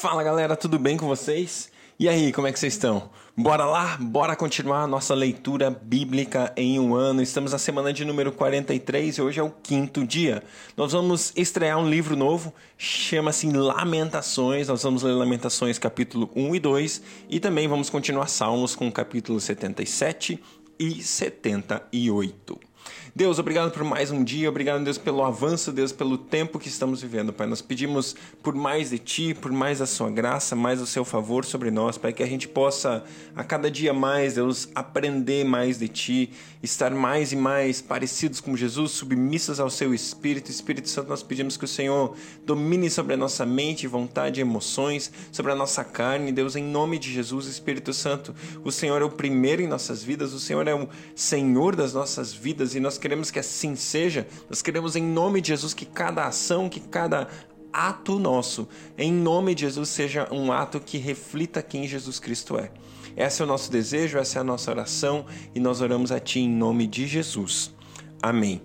Fala galera, tudo bem com vocês? E aí, como é que vocês estão? Bora lá? Bora continuar a nossa leitura bíblica em um ano. Estamos na semana de número 43 e hoje é o quinto dia. Nós vamos estrear um livro novo, chama-se Lamentações. Nós vamos ler Lamentações capítulo 1 e 2 e também vamos continuar Salmos com capítulo 77 e 78. Deus, obrigado por mais um dia, obrigado, Deus, pelo avanço, Deus, pelo tempo que estamos vivendo, Pai. Nós pedimos por mais de Ti, por mais da Sua graça, mais do Seu favor sobre nós, Pai, que a gente possa a cada dia mais, Deus, aprender mais de Ti, estar mais e mais parecidos com Jesus, submissos ao Seu Espírito. Espírito Santo, nós pedimos que o Senhor domine sobre a nossa mente, vontade e emoções, sobre a nossa carne, Deus, em nome de Jesus, Espírito Santo, o Senhor é o primeiro em nossas vidas, o Senhor é o Senhor das nossas vidas e nós queremos que assim seja. Nós queremos, em nome de Jesus, que cada ação, que cada ato nosso, em nome de Jesus, seja um ato que reflita quem Jesus Cristo é. Esse é o nosso desejo, essa é a nossa oração e nós oramos a Ti em nome de Jesus. Amém.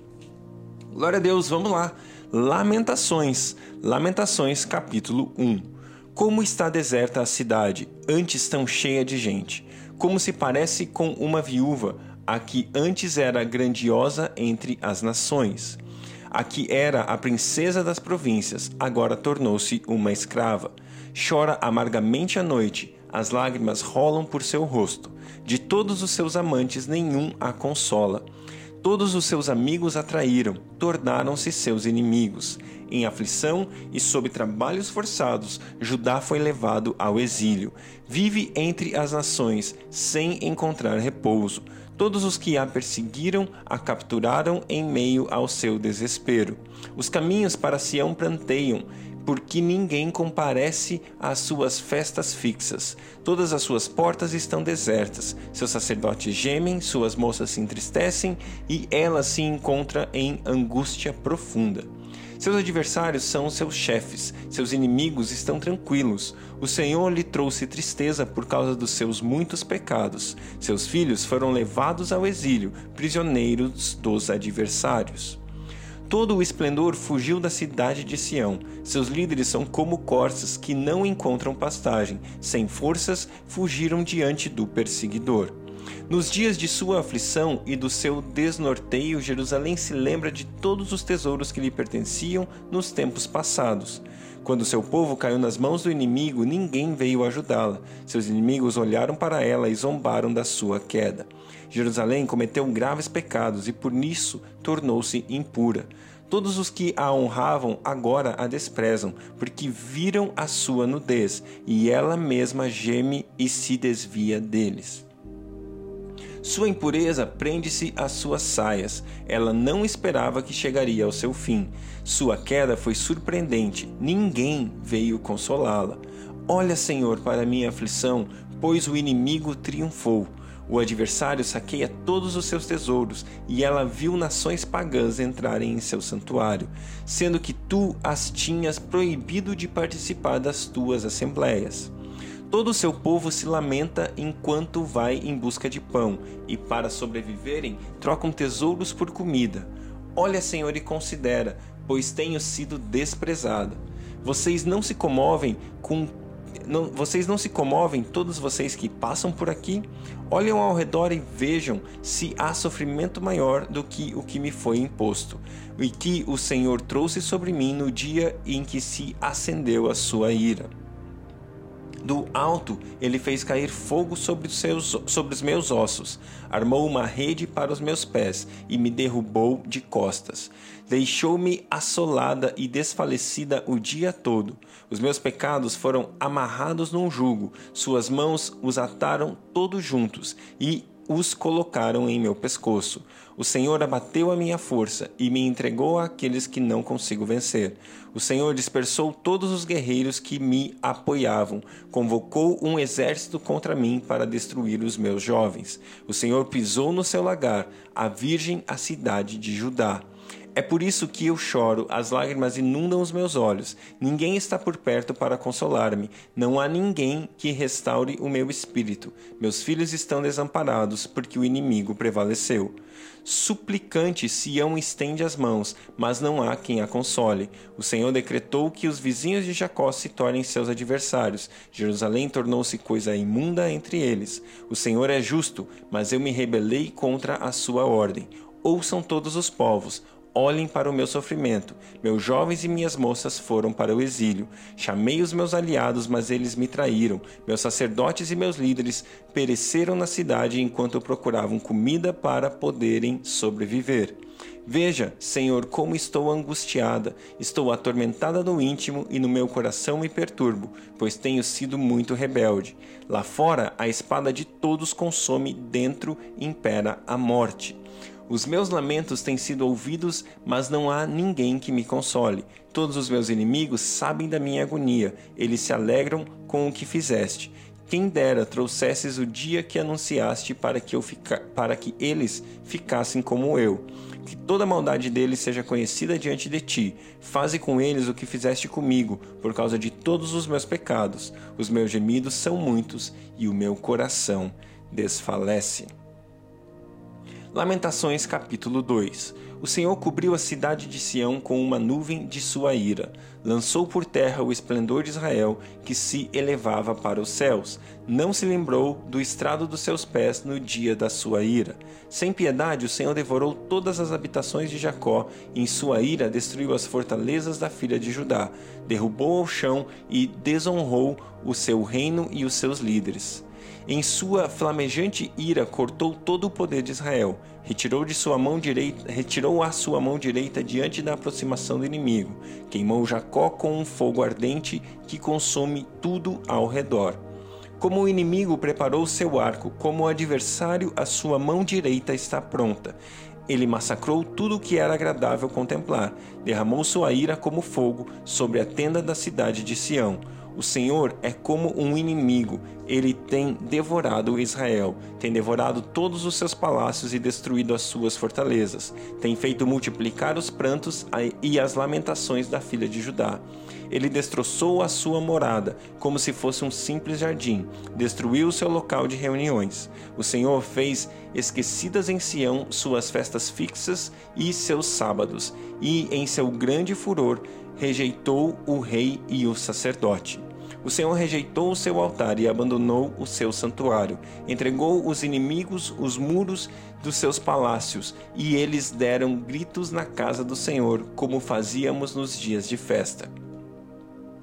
Glória a Deus, vamos lá. Lamentações, Lamentações, capítulo 1. Como está deserta a cidade, antes tão cheia de gente, como se parece com uma viúva a que antes era grandiosa entre as nações. A que era a princesa das províncias, agora tornou-se uma escrava. Chora amargamente à noite, as lágrimas rolam por seu rosto. De todos os seus amantes, nenhum a consola. Todos os seus amigos a traíram, tornaram-se seus inimigos. Em aflição e sob trabalhos forçados, Judá foi levado ao exílio. Vive entre as nações, sem encontrar repouso. Todos os que a perseguiram a capturaram em meio ao seu desespero. Os caminhos para Sião pranteiam, porque ninguém comparece às suas festas fixas. Todas as suas portas estão desertas. Seus sacerdotes gemem, suas moças se entristecem e ela se encontra em angústia profunda. Seus adversários são seus chefes, seus inimigos estão tranquilos. O Senhor lhe trouxe tristeza por causa dos seus muitos pecados. Seus filhos foram levados ao exílio, prisioneiros dos adversários. Todo o esplendor fugiu da cidade de Sião. Seus líderes são como corças que não encontram pastagem. Sem forças, fugiram diante do perseguidor. Nos dias de sua aflição e do seu desnorteio, Jerusalém se lembra de todos os tesouros que lhe pertenciam nos tempos passados. Quando seu povo caiu nas mãos do inimigo, ninguém veio ajudá-la. Seus inimigos olharam para ela e zombaram da sua queda. Jerusalém cometeu graves pecados e por nisso tornou-se impura. Todos os que a honravam agora a desprezam, porque viram a sua nudez, e ela mesma geme e se desvia deles. Sua impureza prende-se às suas saias. Ela não esperava que chegaria ao seu fim. Sua queda foi surpreendente. Ninguém veio consolá-la. Olha, Senhor, para minha aflição, pois o inimigo triunfou. O adversário saqueia todos os seus tesouros, e ela viu nações pagãs entrarem em seu santuário, sendo que tu as tinhas proibido de participar das tuas assembleias. Todo o seu povo se lamenta enquanto vai em busca de pão, e para sobreviverem trocam tesouros por comida. Olha, Senhor, e considera, pois tenho sido desprezada. Vocês não se comovem com não, vocês não se comovem, todos vocês que passam por aqui? Olhem ao redor e vejam se há sofrimento maior do que o que me foi imposto, e que o Senhor trouxe sobre mim no dia em que se acendeu a sua ira. Do alto ele fez cair fogo sobre os, seus, sobre os meus ossos, armou uma rede para os meus pés e me derrubou de costas. Deixou-me assolada e desfalecida o dia todo. Os meus pecados foram amarrados num jugo, suas mãos os ataram todos juntos e os colocaram em meu pescoço. O Senhor abateu a minha força e me entregou àqueles que não consigo vencer. O Senhor dispersou todos os guerreiros que me apoiavam, convocou um exército contra mim para destruir os meus jovens. O Senhor pisou no seu lagar, a virgem, a cidade de Judá. É por isso que eu choro, as lágrimas inundam os meus olhos. Ninguém está por perto para consolar-me. Não há ninguém que restaure o meu espírito. Meus filhos estão desamparados, porque o inimigo prevaleceu. Suplicante Sião estende as mãos, mas não há quem a console. O Senhor decretou que os vizinhos de Jacó se tornem seus adversários. Jerusalém tornou-se coisa imunda entre eles. O Senhor é justo, mas eu me rebelei contra a sua ordem. Ouçam todos os povos, olhem para o meu sofrimento. Meus jovens e minhas moças foram para o exílio. Chamei os meus aliados, mas eles me traíram. Meus sacerdotes e meus líderes pereceram na cidade enquanto procuravam comida para poderem sobreviver. Veja, Senhor, como estou angustiada, estou atormentada no íntimo e no meu coração me perturbo, pois tenho sido muito rebelde. Lá fora, a espada de todos consome, dentro impera a morte. Os meus lamentos têm sido ouvidos, mas não há ninguém que me console. Todos os meus inimigos sabem da minha agonia, eles se alegram com o que fizeste. Quem dera trouxesses o dia que anunciaste para que, eu fica... para que eles ficassem como eu. Que toda maldade deles seja conhecida diante de ti. Faze com eles o que fizeste comigo, por causa de todos os meus pecados. Os meus gemidos são muitos e o meu coração desfalece. Lamentações capítulo 2 O Senhor cobriu a cidade de Sião com uma nuvem de sua ira, lançou por terra o esplendor de Israel, que se elevava para os céus. Não se lembrou do estrado dos seus pés no dia da sua ira. Sem piedade, o Senhor devorou todas as habitações de Jacó, e em sua ira destruiu as fortalezas da filha de Judá, derrubou ao chão e desonrou o seu reino e os seus líderes. Em sua flamejante ira cortou todo o poder de Israel, retirou de sua mão direita, retirou a sua mão direita diante da aproximação do inimigo, queimou Jacó com um fogo ardente que consome tudo ao redor. Como o inimigo preparou seu arco, como o adversário, a sua mão direita está pronta. Ele massacrou tudo o que era agradável contemplar, derramou sua ira como fogo sobre a tenda da cidade de Sião. O Senhor é como um inimigo, ele tem devorado Israel, tem devorado todos os seus palácios e destruído as suas fortalezas, tem feito multiplicar os prantos e as lamentações da filha de Judá. Ele destroçou a sua morada, como se fosse um simples jardim, destruiu o seu local de reuniões. O Senhor fez esquecidas em Sião suas festas fixas e seus sábados, e em seu grande furor rejeitou o rei e o sacerdote. O Senhor rejeitou o seu altar e abandonou o seu santuário. Entregou os inimigos os muros dos seus palácios, e eles deram gritos na casa do Senhor, como fazíamos nos dias de festa.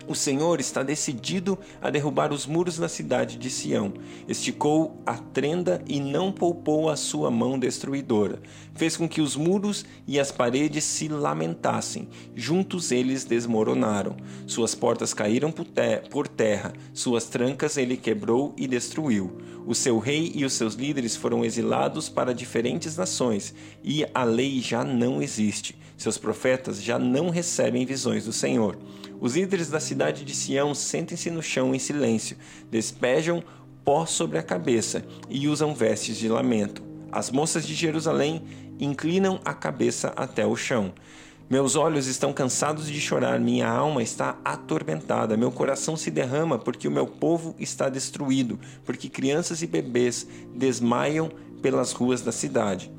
O Senhor está decidido a derrubar os muros da cidade de Sião. Esticou a trenda e não poupou a sua mão destruidora. Fez com que os muros e as paredes se lamentassem. Juntos eles desmoronaram. Suas portas caíram por terra, suas trancas ele quebrou e destruiu. O seu rei e os seus líderes foram exilados para diferentes nações, e a lei já não existe. Seus profetas já não recebem visões do Senhor. Os líderes da cidade de Sião sentem-se no chão em silêncio, despejam pó sobre a cabeça e usam vestes de lamento. As moças de Jerusalém inclinam a cabeça até o chão. Meus olhos estão cansados de chorar, minha alma está atormentada, meu coração se derrama porque o meu povo está destruído, porque crianças e bebês desmaiam pelas ruas da cidade.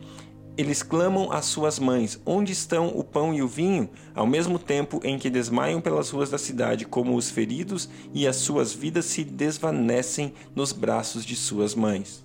Eles clamam às suas mães: Onde estão o pão e o vinho? Ao mesmo tempo em que desmaiam pelas ruas da cidade, como os feridos, e as suas vidas se desvanecem nos braços de suas mães.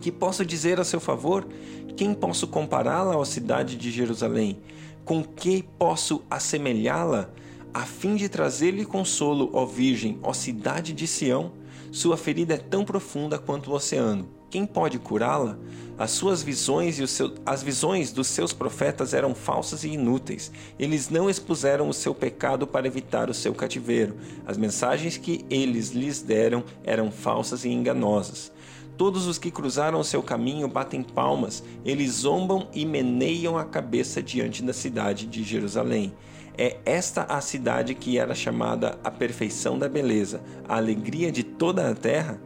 Que posso dizer a seu favor? Quem posso compará-la à cidade de Jerusalém? Com que posso assemelhá-la? A fim de trazer-lhe consolo, ó Virgem, ó cidade de Sião? Sua ferida é tão profunda quanto o oceano quem pode curá-la? As suas visões e seu, as visões dos seus profetas eram falsas e inúteis. Eles não expuseram o seu pecado para evitar o seu cativeiro. As mensagens que eles lhes deram eram falsas e enganosas. Todos os que cruzaram o seu caminho batem palmas, eles zombam e meneiam a cabeça diante da cidade de Jerusalém. É esta a cidade que era chamada a perfeição da beleza, a alegria de toda a terra?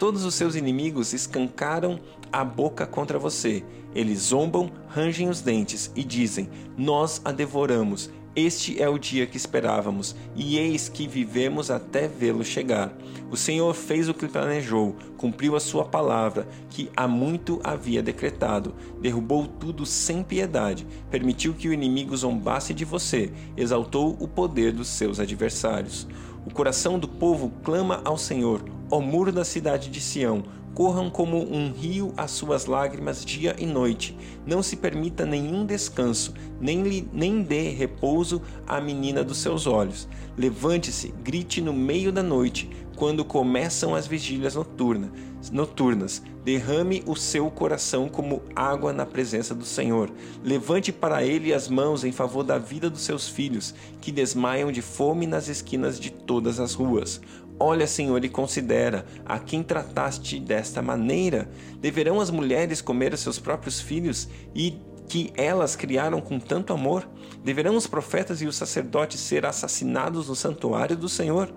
Todos os seus inimigos escancaram a boca contra você. Eles zombam, rangem os dentes e dizem: Nós a devoramos. Este é o dia que esperávamos, e eis que vivemos até vê-lo chegar. O Senhor fez o que planejou, cumpriu a sua palavra, que há muito havia decretado, derrubou tudo sem piedade, permitiu que o inimigo zombasse de você, exaltou o poder dos seus adversários. O coração do povo clama ao Senhor, ó muro da cidade de Sião, corram como um rio as suas lágrimas dia e noite. Não se permita nenhum descanso, nem, lhe, nem dê repouso à menina dos seus olhos. Levante-se, grite no meio da noite, quando começam as vigílias noturna, noturnas. Derrame o seu coração como água na presença do Senhor. Levante para ele as mãos em favor da vida dos seus filhos, que desmaiam de fome nas esquinas de todas as ruas. Olha, Senhor, e considera a quem trataste desta maneira. Deverão as mulheres comer os seus próprios filhos e que elas criaram com tanto amor? Deverão os profetas e os sacerdotes ser assassinados no santuário do Senhor?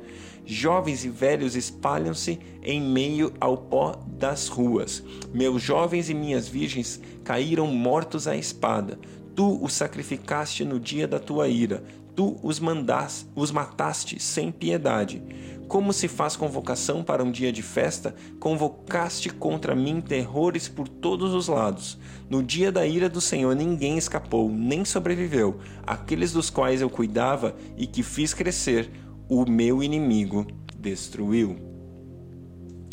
Jovens e velhos espalham-se em meio ao pó das ruas. Meus jovens e minhas virgens caíram mortos à espada. Tu os sacrificaste no dia da tua ira. Tu os mandaste, os mataste sem piedade. Como se faz convocação para um dia de festa, convocaste contra mim terrores por todos os lados. No dia da ira do Senhor ninguém escapou, nem sobreviveu. Aqueles dos quais eu cuidava e que fiz crescer, o meu inimigo destruiu.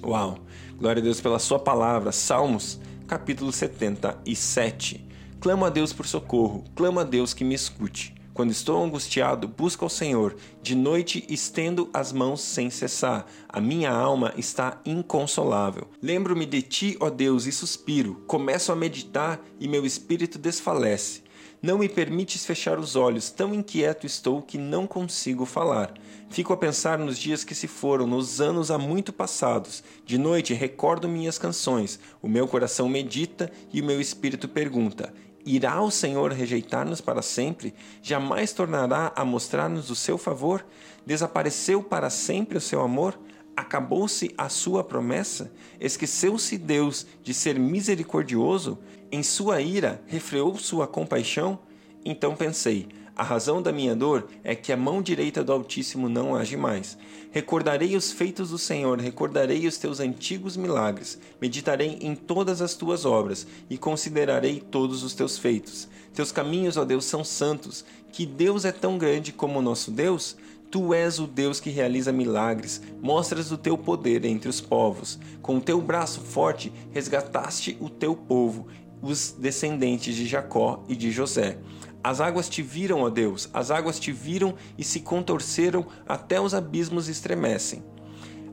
Uau! Glória a Deus pela Sua palavra. Salmos, capítulo 77. Clamo a Deus por socorro, clamo a Deus que me escute. Quando estou angustiado, busco ao Senhor. De noite estendo as mãos sem cessar. A minha alma está inconsolável. Lembro-me de ti, ó Deus, e suspiro. Começo a meditar e meu espírito desfalece. Não me permites fechar os olhos, tão inquieto estou que não consigo falar. Fico a pensar nos dias que se foram, nos anos há muito passados. De noite recordo minhas canções, o meu coração medita e o meu espírito pergunta: Irá o Senhor rejeitar-nos para sempre? Jamais tornará a mostrar-nos o seu favor? Desapareceu para sempre o seu amor? Acabou-se a sua promessa? Esqueceu-se Deus de ser misericordioso? Em sua ira refreou sua compaixão? Então pensei: a razão da minha dor é que a mão direita do Altíssimo não age mais. Recordarei os feitos do Senhor, recordarei os teus antigos milagres, meditarei em todas as tuas obras e considerarei todos os teus feitos. Teus caminhos, ó Deus, são santos. Que Deus é tão grande como o nosso Deus? Tu és o Deus que realiza milagres, mostras o teu poder entre os povos. Com o teu braço forte resgataste o teu povo, os descendentes de Jacó e de José. As águas te viram, ó Deus, as águas te viram e se contorceram, até os abismos estremecem.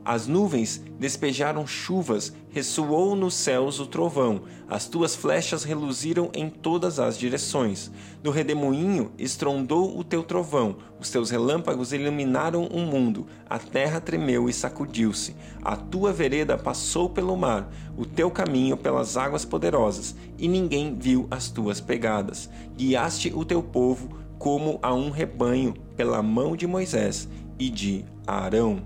As nuvens despejaram chuvas, ressoou nos céus o trovão, as tuas flechas reluziram em todas as direções. Do redemoinho estrondou o teu trovão, os teus relâmpagos iluminaram o mundo, a terra tremeu e sacudiu-se. A tua vereda passou pelo mar, o teu caminho pelas águas poderosas, e ninguém viu as tuas pegadas. Guiaste o teu povo como a um rebanho pela mão de Moisés e de Arão.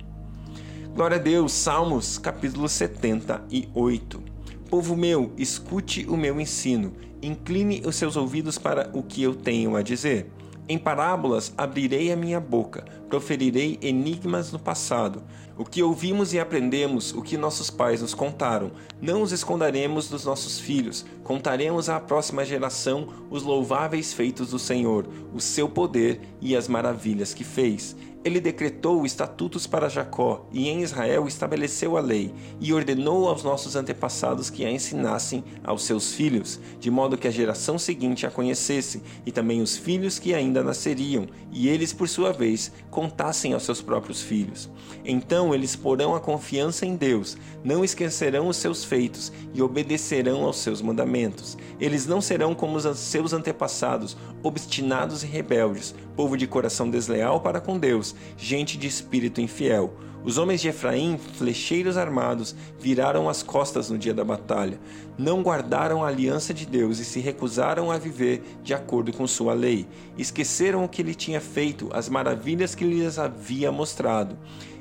Glória a Deus, Salmos capítulo 78. Povo meu, escute o meu ensino, incline os seus ouvidos para o que eu tenho a dizer. Em parábolas abrirei a minha boca, proferirei enigmas no passado. O que ouvimos e aprendemos, o que nossos pais nos contaram, não os esconderemos dos nossos filhos. Contaremos à próxima geração os louváveis feitos do Senhor, o seu poder e as maravilhas que fez. Ele decretou estatutos para Jacó e em Israel estabeleceu a lei e ordenou aos nossos antepassados que a ensinassem aos seus filhos, de modo que a geração seguinte a conhecesse e também os filhos que ainda nasceriam, e eles, por sua vez, contassem aos seus próprios filhos. Então eles porão a confiança em Deus, não esquecerão os seus feitos e obedecerão aos seus mandamentos. Eles não serão como os seus antepassados, obstinados e rebeldes, povo de coração desleal para com Deus, gente de espírito infiel. Os homens de Efraim, flecheiros armados, viraram as costas no dia da batalha. Não guardaram a aliança de Deus e se recusaram a viver de acordo com sua lei. Esqueceram o que ele tinha feito, as maravilhas que lhes havia mostrado.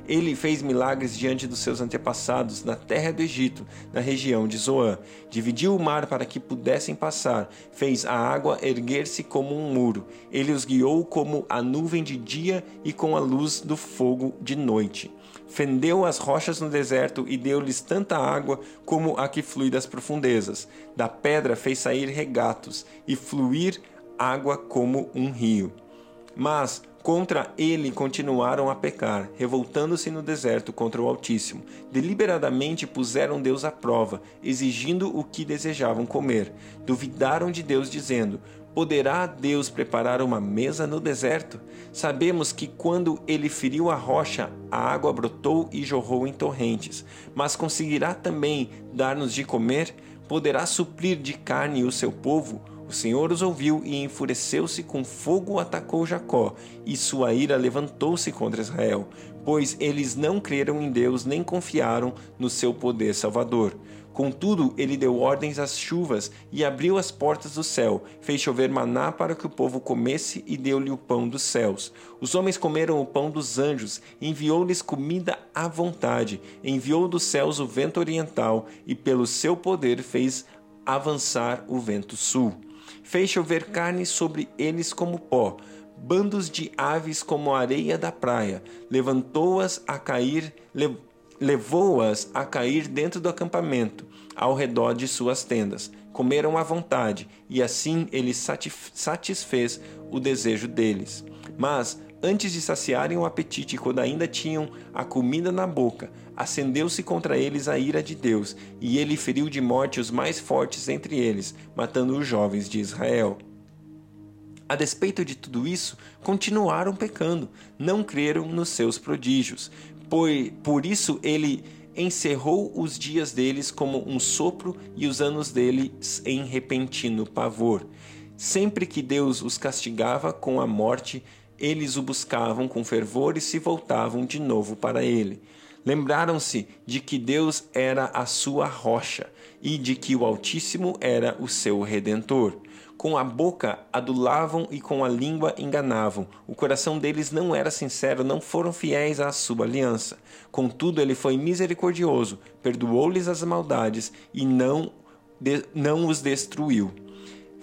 Ele fez milagres diante dos seus antepassados na terra do Egito, na região de Zoã. Dividiu o mar para que pudessem passar, fez a água erguer-se como um muro. Ele os guiou como a nuvem de dia e com a luz do fogo de noite. Fendeu as rochas no deserto e deu-lhes tanta água como a que flui das profundezas. Da pedra fez sair regatos e fluir água como um rio. Mas Contra ele continuaram a pecar, revoltando-se no deserto contra o Altíssimo. Deliberadamente puseram Deus à prova, exigindo o que desejavam comer. Duvidaram de Deus, dizendo: Poderá Deus preparar uma mesa no deserto? Sabemos que quando ele feriu a rocha, a água brotou e jorrou em torrentes. Mas conseguirá também dar-nos de comer? Poderá suprir de carne o seu povo? O Senhor os ouviu e enfureceu-se com fogo atacou Jacó, e sua ira levantou-se contra Israel, pois eles não creram em Deus nem confiaram no seu poder salvador. Contudo, ele deu ordens às chuvas e abriu as portas do céu, fez chover maná para que o povo comesse e deu-lhe o pão dos céus. Os homens comeram o pão dos anjos, enviou-lhes comida à vontade, enviou dos céus o vento oriental e pelo seu poder fez avançar o vento sul fez chover carne sobre eles como pó, bandos de aves como a areia da praia, levantou-as a cair, le, levou-as a cair dentro do acampamento, ao redor de suas tendas. Comeram à vontade, e assim ele satisfez o desejo deles. Mas Antes de saciarem o apetite, quando ainda tinham a comida na boca, acendeu-se contra eles a ira de Deus, e ele feriu de morte os mais fortes entre eles, matando os jovens de Israel. A despeito de tudo isso, continuaram pecando, não creram nos seus prodígios. Por, por isso ele encerrou os dias deles como um sopro e os anos deles em repentino pavor. Sempre que Deus os castigava com a morte, eles o buscavam com fervor e se voltavam de novo para ele. Lembraram-se de que Deus era a sua rocha e de que o Altíssimo era o seu redentor. Com a boca adulavam e com a língua enganavam. O coração deles não era sincero, não foram fiéis à sua aliança. Contudo, ele foi misericordioso, perdoou-lhes as maldades e não, de, não os destruiu.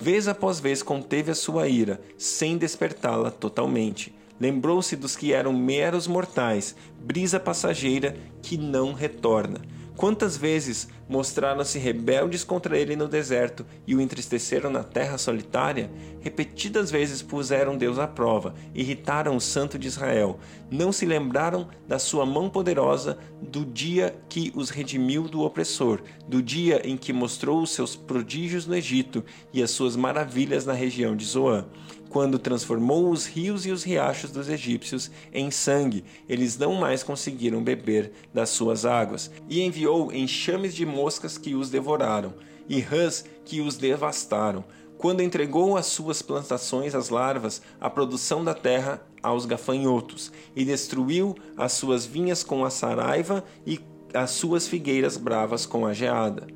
Vez após vez conteve a sua ira, sem despertá-la totalmente. Lembrou-se dos que eram meros mortais, brisa passageira que não retorna. Quantas vezes mostraram-se rebeldes contra ele no deserto e o entristeceram na terra solitária? Repetidas vezes puseram Deus à prova, irritaram o Santo de Israel. Não se lembraram da sua mão poderosa do dia que os redimiu do opressor, do dia em que mostrou os seus prodígios no Egito e as suas maravilhas na região de Zoã quando transformou os rios e os riachos dos egípcios em sangue, eles não mais conseguiram beber das suas águas, e enviou enxames de moscas que os devoraram, e rãs que os devastaram. Quando entregou as suas plantações às larvas, a produção da terra aos gafanhotos, e destruiu as suas vinhas com a saraiva e as suas figueiras bravas com a geada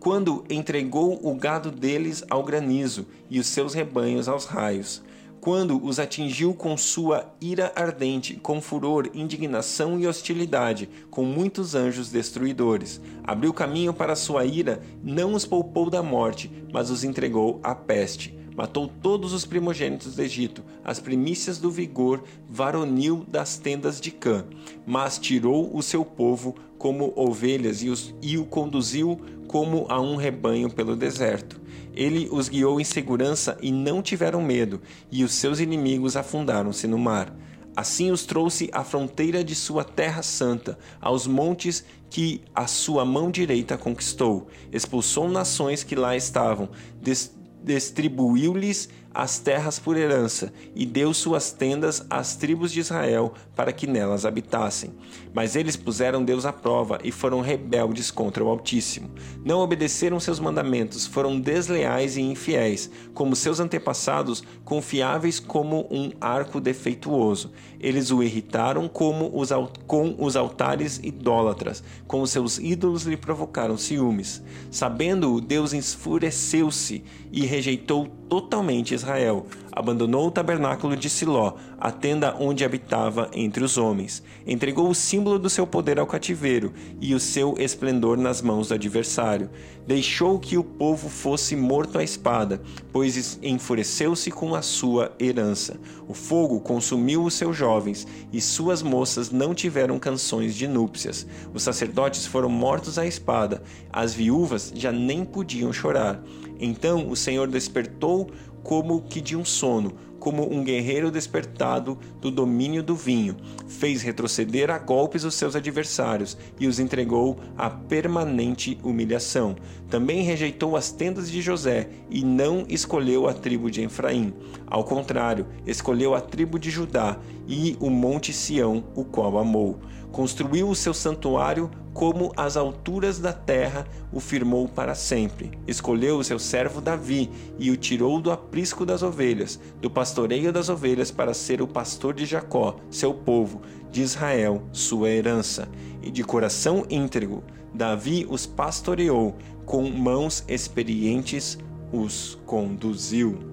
quando entregou o gado deles ao granizo e os seus rebanhos aos raios, quando os atingiu com sua ira ardente, com furor, indignação e hostilidade, com muitos anjos destruidores. Abriu caminho para sua ira, não os poupou da morte, mas os entregou à peste. Matou todos os primogênitos do Egito, as primícias do vigor varonil das tendas de Cã, mas tirou o seu povo como ovelhas e, os, e o conduziu como a um rebanho pelo deserto. Ele os guiou em segurança e não tiveram medo, e os seus inimigos afundaram-se no mar. Assim os trouxe à fronteira de sua terra santa, aos montes que a sua mão direita conquistou. Expulsou nações que lá estavam, distribuiu-lhes as terras por herança e deu suas tendas às tribos de Israel para que nelas habitassem. Mas eles puseram Deus à prova e foram rebeldes contra o Altíssimo. Não obedeceram seus mandamentos, foram desleais e infiéis, como seus antepassados, confiáveis como um arco defeituoso. Eles o irritaram como os, com os altares idólatras, com os seus ídolos lhe provocaram ciúmes. Sabendo-o, Deus enfureceu-se e rejeitou totalmente Israel. Abandonou o tabernáculo de Siló, a tenda onde habitava entre os homens. Entregou o símbolo do seu poder ao cativeiro e o seu esplendor nas mãos do adversário. Deixou que o povo fosse morto à espada, pois enfureceu-se com a sua herança. O fogo consumiu os seus jovens e suas moças não tiveram canções de núpcias. Os sacerdotes foram mortos à espada, as viúvas já nem podiam chorar. Então o Senhor despertou como que de um sono, como um guerreiro despertado do domínio do vinho. Fez retroceder a golpes os seus adversários e os entregou à permanente humilhação. Também rejeitou as tendas de José e não escolheu a tribo de Efraim. Ao contrário, escolheu a tribo de Judá e o monte Sião, o qual amou. Construiu o seu santuário como as alturas da terra o firmou para sempre. Escolheu o seu servo Davi e o tirou do aprisco das ovelhas, do pastoreio das ovelhas, para ser o pastor de Jacó, seu povo, de Israel, sua herança. E de coração íntegro, Davi os pastoreou, com mãos experientes os conduziu.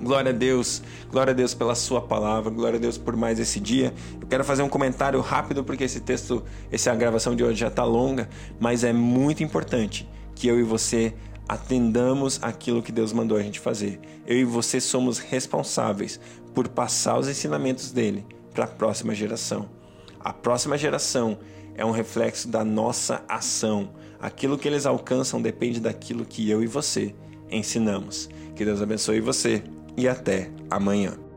Glória a Deus, glória a Deus pela Sua palavra, glória a Deus por mais esse dia. Eu quero fazer um comentário rápido porque esse texto, essa gravação de hoje já está longa, mas é muito importante que eu e você atendamos aquilo que Deus mandou a gente fazer. Eu e você somos responsáveis por passar os ensinamentos dele para a próxima geração. A próxima geração é um reflexo da nossa ação. Aquilo que eles alcançam depende daquilo que eu e você ensinamos. Que Deus abençoe você e até amanhã.